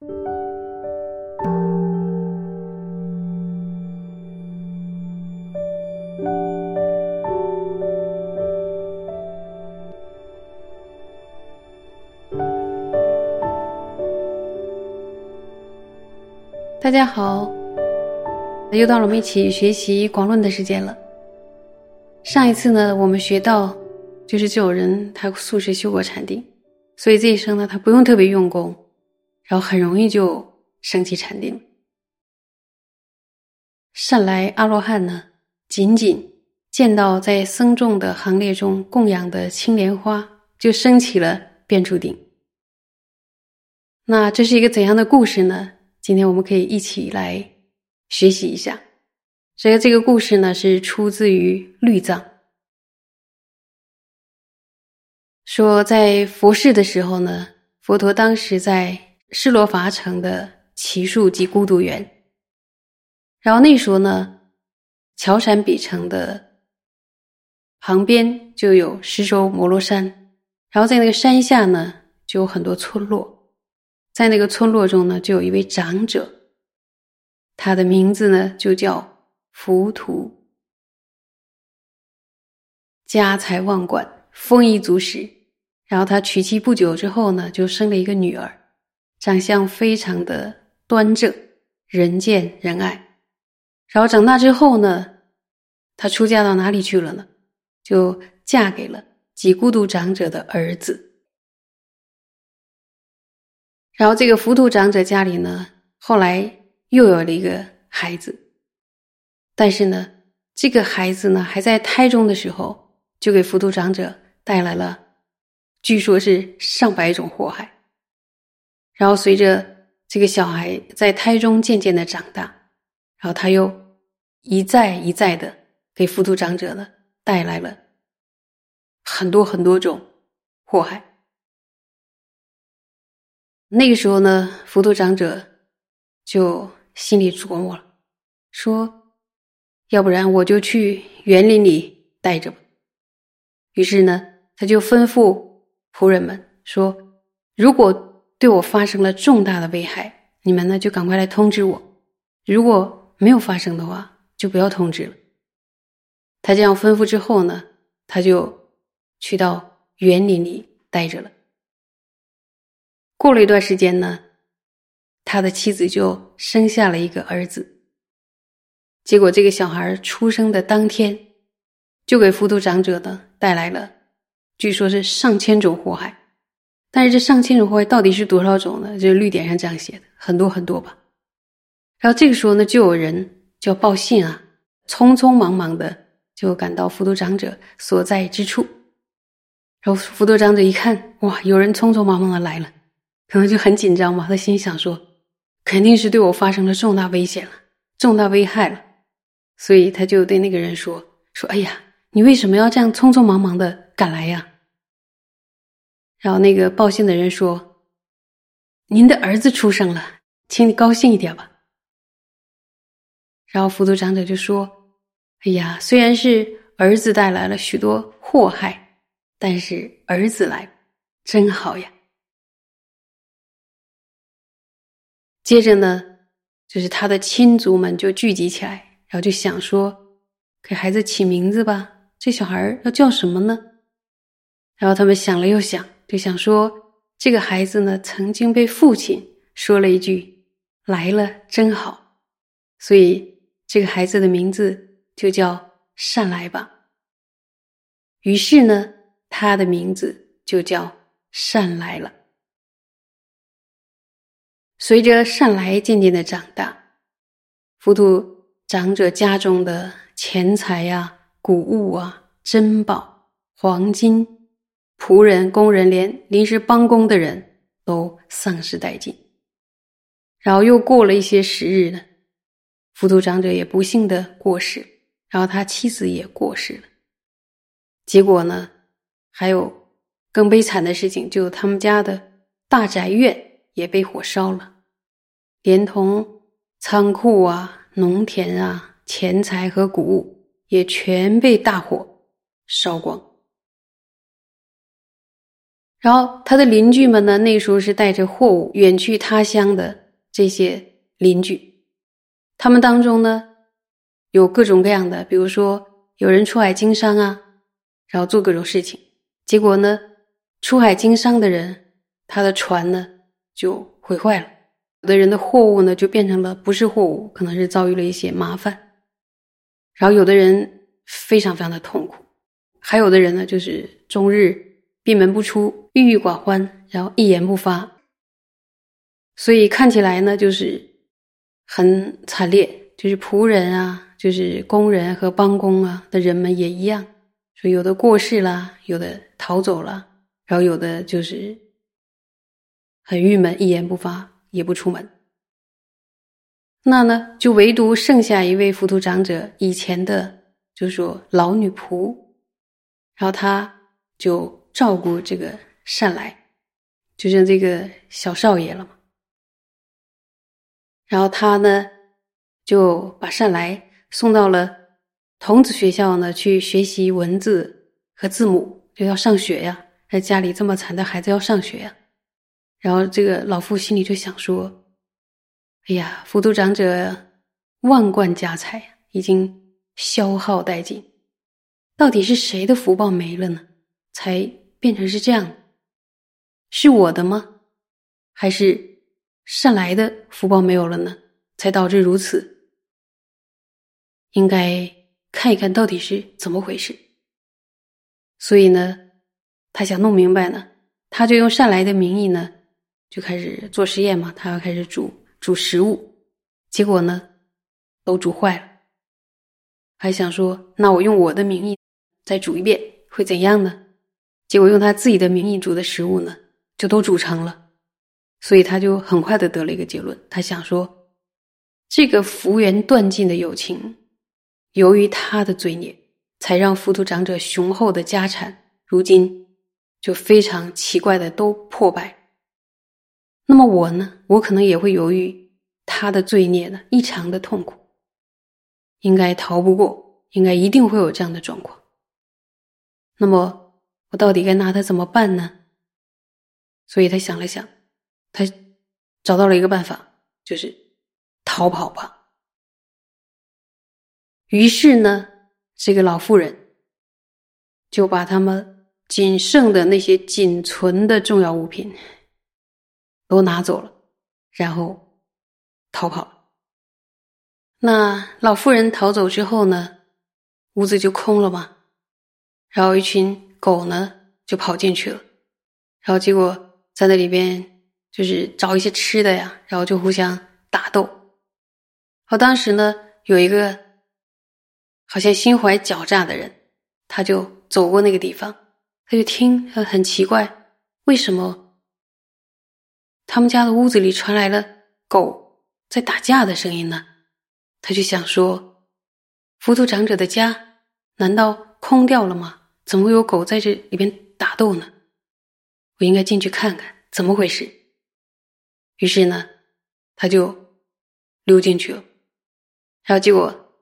大家好，又到了我们一起学习广论的时间了。上一次呢，我们学到，就是这种人他素食修过禅定，所以这一生呢，他不用特别用功，然后很容易就升起禅定。善来阿罗汉呢，仅仅见到在僧众的行列中供养的青莲花，就升起了变出顶。那这是一个怎样的故事呢？今天我们可以一起来学习一下。所以这个故事呢，是出自于律藏，说在佛世的时候呢，佛陀当时在施罗伐城的奇树及孤独园，然后那时候呢，乔山比城的旁边就有施州摩罗山，然后在那个山下呢，就有很多村落。在那个村落中呢，就有一位长者，他的名字呢就叫浮屠，家财万贯，丰衣足食。然后他娶妻不久之后呢，就生了一个女儿，长相非常的端正，人见人爱。然后长大之后呢，她出嫁到哪里去了呢？就嫁给了几孤独长者的儿子。然后这个浮屠长者家里呢，后来又有了一个孩子，但是呢，这个孩子呢还在胎中的时候，就给浮屠长者带来了，据说是上百种祸害。然后随着这个小孩在胎中渐渐的长大，然后他又一再一再的给浮屠长者呢带来了很多很多种祸害。那个时候呢，浮屠长者就心里琢磨了，说：“要不然我就去园林里待着吧。”于是呢，他就吩咐仆人们说：“如果对我发生了重大的危害，你们呢就赶快来通知我；如果没有发生的话，就不要通知了。”他这样吩咐之后呢，他就去到园林里待着了。过了一段时间呢，他的妻子就生下了一个儿子。结果这个小孩出生的当天，就给浮屠长者呢带来了，据说是上千种祸害。但是这上千种祸害到底是多少种呢？这绿点上这样写的，很多很多吧。然后这个时候呢，就有人就要报信啊，匆匆忙忙的就赶到浮屠长者所在之处。然后浮屠长者一看，哇，有人匆匆忙忙的来了。可能就很紧张吧，他心想说，肯定是对我发生了重大危险了，重大危害了，所以他就对那个人说：“说，哎呀，你为什么要这样匆匆忙忙的赶来呀？”然后那个报信的人说：“您的儿子出生了，请你高兴一点吧。”然后浮屠长者就说：“哎呀，虽然是儿子带来了许多祸害，但是儿子来真好呀。”接着呢，就是他的亲族们就聚集起来，然后就想说，给孩子起名字吧。这小孩要叫什么呢？然后他们想了又想，就想说，这个孩子呢，曾经被父亲说了一句“来了真好”，所以这个孩子的名字就叫善来吧。于是呢，他的名字就叫善来了。随着善来渐渐的长大，浮屠长者家中的钱财呀、谷物啊、珍宝、黄金、仆人、工人，连临时帮工的人都丧失殆尽。然后又过了一些时日呢，浮屠长者也不幸的过世，然后他妻子也过世了。结果呢，还有更悲惨的事情，就他们家的大宅院。也被火烧了，连同仓库啊、农田啊、钱财和谷物也全被大火烧光。然后他的邻居们呢，那时候是带着货物远去他乡的这些邻居，他们当中呢有各种各样的，比如说有人出海经商啊，然后做各种事情，结果呢，出海经商的人他的船呢就毁坏了，有的人的货物呢就变成了不是货物，可能是遭遇了一些麻烦，然后有的人非常非常的痛苦，还有的人呢就是终日。闭门不出，郁郁寡欢，然后一言不发，所以看起来呢，就是很惨烈。就是仆人啊，就是工人和帮工啊的人们也一样，说有的过世了，有的逃走了，然后有的就是很郁闷，一言不发，也不出门。那呢，就唯独剩下一位浮屠长者以前的，就是说老女仆，然后他就。照顾这个善来，就像这个小少爷了嘛。然后他呢，就把善来送到了童子学校呢，去学习文字和字母，就要上学呀。在家里这么惨的孩子要上学呀。然后这个老妇心里就想说：“哎呀，浮屠长者万贯家财已经消耗殆尽，到底是谁的福报没了呢？才？”变成是这样，是我的吗？还是善来的福报没有了呢？才导致如此？应该看一看到底是怎么回事。所以呢，他想弄明白呢，他就用善来的名义呢，就开始做实验嘛。他要开始煮煮食物，结果呢，都煮坏了。还想说，那我用我的名义再煮一遍，会怎样呢？结果用他自己的名义煮的食物呢，就都煮成了，所以他就很快的得了一个结论。他想说，这个福缘断尽的友情，由于他的罪孽，才让浮屠长者雄厚的家产，如今就非常奇怪的都破败。那么我呢，我可能也会由于他的罪孽呢，异常的痛苦，应该逃不过，应该一定会有这样的状况。那么。我到底该拿他怎么办呢？所以他想了想，他找到了一个办法，就是逃跑吧。于是呢，这个老妇人就把他们仅剩的那些仅存的重要物品都拿走了，然后逃跑了。那老妇人逃走之后呢，屋子就空了嘛，然后一群。狗呢就跑进去了，然后结果在那里边就是找一些吃的呀，然后就互相打斗。好，当时呢有一个好像心怀狡诈的人，他就走过那个地方，他就听很奇怪，为什么他们家的屋子里传来了狗在打架的声音呢？他就想说，浮屠长者的家难道空掉了吗？怎么会有狗在这里边打斗呢？我应该进去看看怎么回事。于是呢，他就溜进去了，然后结果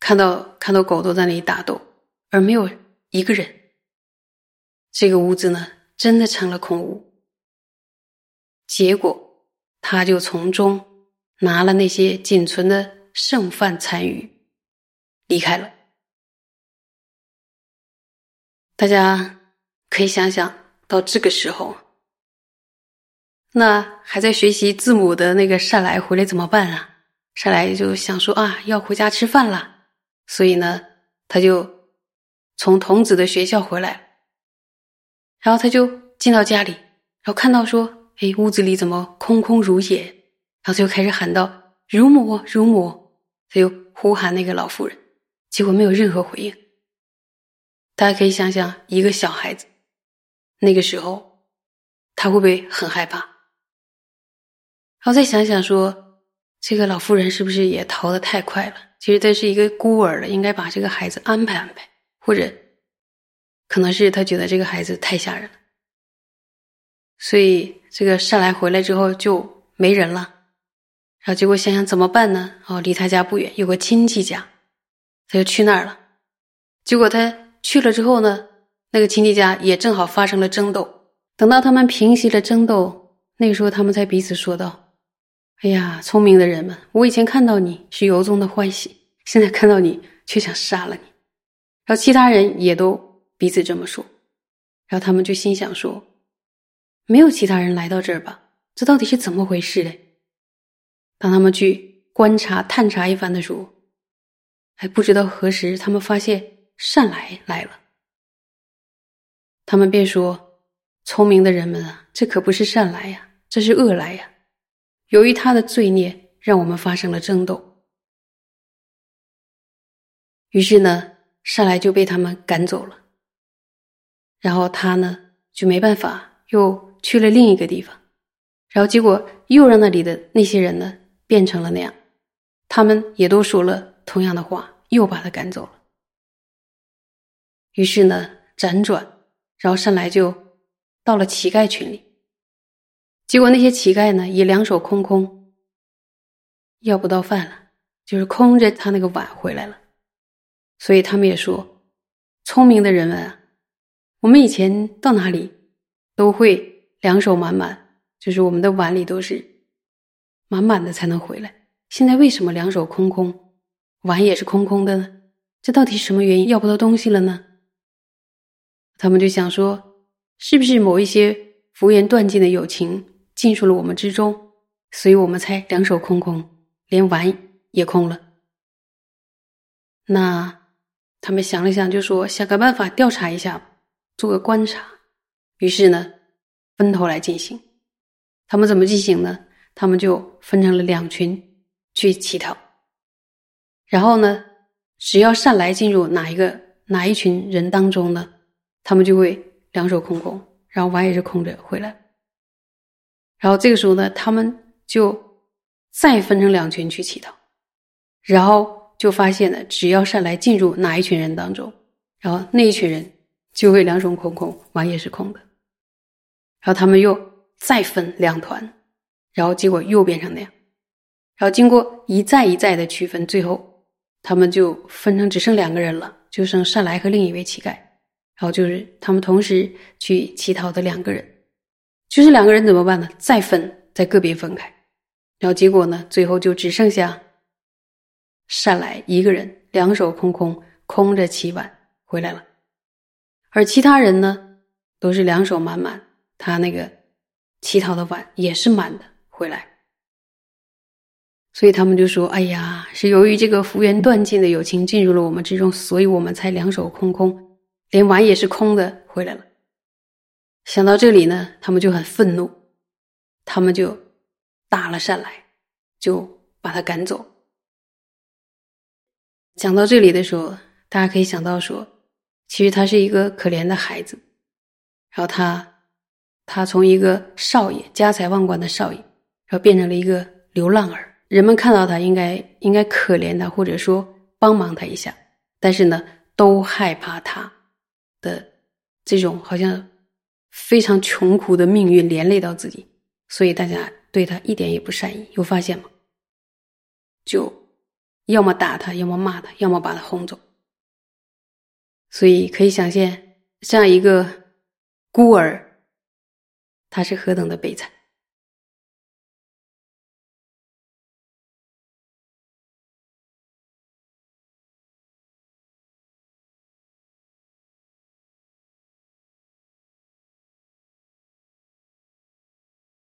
看到看到狗都在那里打斗，而没有一个人。这个屋子呢，真的成了空屋。结果他就从中拿了那些仅存的剩饭残余，离开了。大家可以想想到这个时候，那还在学习字母的那个善来回来怎么办啊？善来就想说啊，要回家吃饭了，所以呢，他就从童子的学校回来，然后他就进到家里，然后看到说，哎，屋子里怎么空空如也？然后他就开始喊道：“乳母，乳母！”他就呼喊那个老妇人，结果没有任何回应。大家可以想想，一个小孩子那个时候，他会不会很害怕？然后再想想说，这个老妇人是不是也逃得太快了？其实她是一个孤儿了，应该把这个孩子安排安排，或者可能是他觉得这个孩子太吓人了，所以这个善来回来之后就没人了。然后结果想想怎么办呢？哦，离他家不远有个亲戚家，他就去那儿了。结果他。去了之后呢，那个亲戚家也正好发生了争斗，等到他们平息了争斗，那个时候他们才彼此说道：“哎呀，聪明的人们，我以前看到你是由衷的欢喜，现在看到你却想杀了你。”然后其他人也都彼此这么说，然后他们就心想说：“没有其他人来到这儿吧？这到底是怎么回事嘞？”当他们去观察探查一番的时候，还不知道何时，他们发现善来来了。他们便说：“聪明的人们啊，这可不是善来呀，这是恶来呀。由于他的罪孽，让我们发生了争斗。于是呢，善来就被他们赶走了。然后他呢，就没办法，又去了另一个地方。然后结果又让那里的那些人呢，变成了那样。他们也都说了同样的话，又把他赶走了。于是呢，辗转。”然后上来就到了乞丐群里，结果那些乞丐呢也两手空空，要不到饭了，就是空着他那个碗回来了。所以他们也说，聪明的人们啊，我们以前到哪里都会两手满满，就是我们的碗里都是满满的才能回来。现在为什么两手空空，碗也是空空的呢？这到底什么原因要不到东西了呢？他们就想说，是不是某一些福缘断尽的友情进入了我们之中，所以我们才两手空空，连碗也空了。那他们想了想，就说想个办法调查一下，做个观察。于是呢，分头来进行。他们怎么进行呢？他们就分成了两群去乞讨。然后呢，只要善来进入哪一个哪一群人当中呢？他们就会两手空空，然后碗也是空着回来。然后这个时候呢，他们就再分成两群去乞讨，然后就发现呢，只要上来进入哪一群人当中，然后那一群人就会两手空空，碗也是空的。然后他们又再分两团，然后结果又变成那样。然后经过一再一再的区分，最后他们就分成只剩两个人了，就剩善来和另一位乞丐。然后就是他们同时去乞讨的两个人，就是两个人怎么办呢？再分，再个别分开，然后结果呢？最后就只剩下善来一个人，两手空空，空着乞碗回来了，而其他人呢，都是两手满满，他那个乞讨的碗也是满的回来，所以他们就说：“哎呀，是由于这个福缘断尽的友情进入了我们之中，所以我们才两手空空。”连碗也是空的回来了。想到这里呢，他们就很愤怒，他们就打了上来，就把他赶走。讲到这里的时候，大家可以想到说，其实他是一个可怜的孩子，然后他他从一个少爷家财万贯的少爷，然后变成了一个流浪儿。人们看到他，应该应该可怜他，或者说帮忙他一下，但是呢，都害怕他。的这种好像非常穷苦的命运连累到自己，所以大家对他一点也不善意。有发现吗？就要么打他，要么骂他，要么把他轰走。所以可以想象，这样一个孤儿，他是何等的悲惨。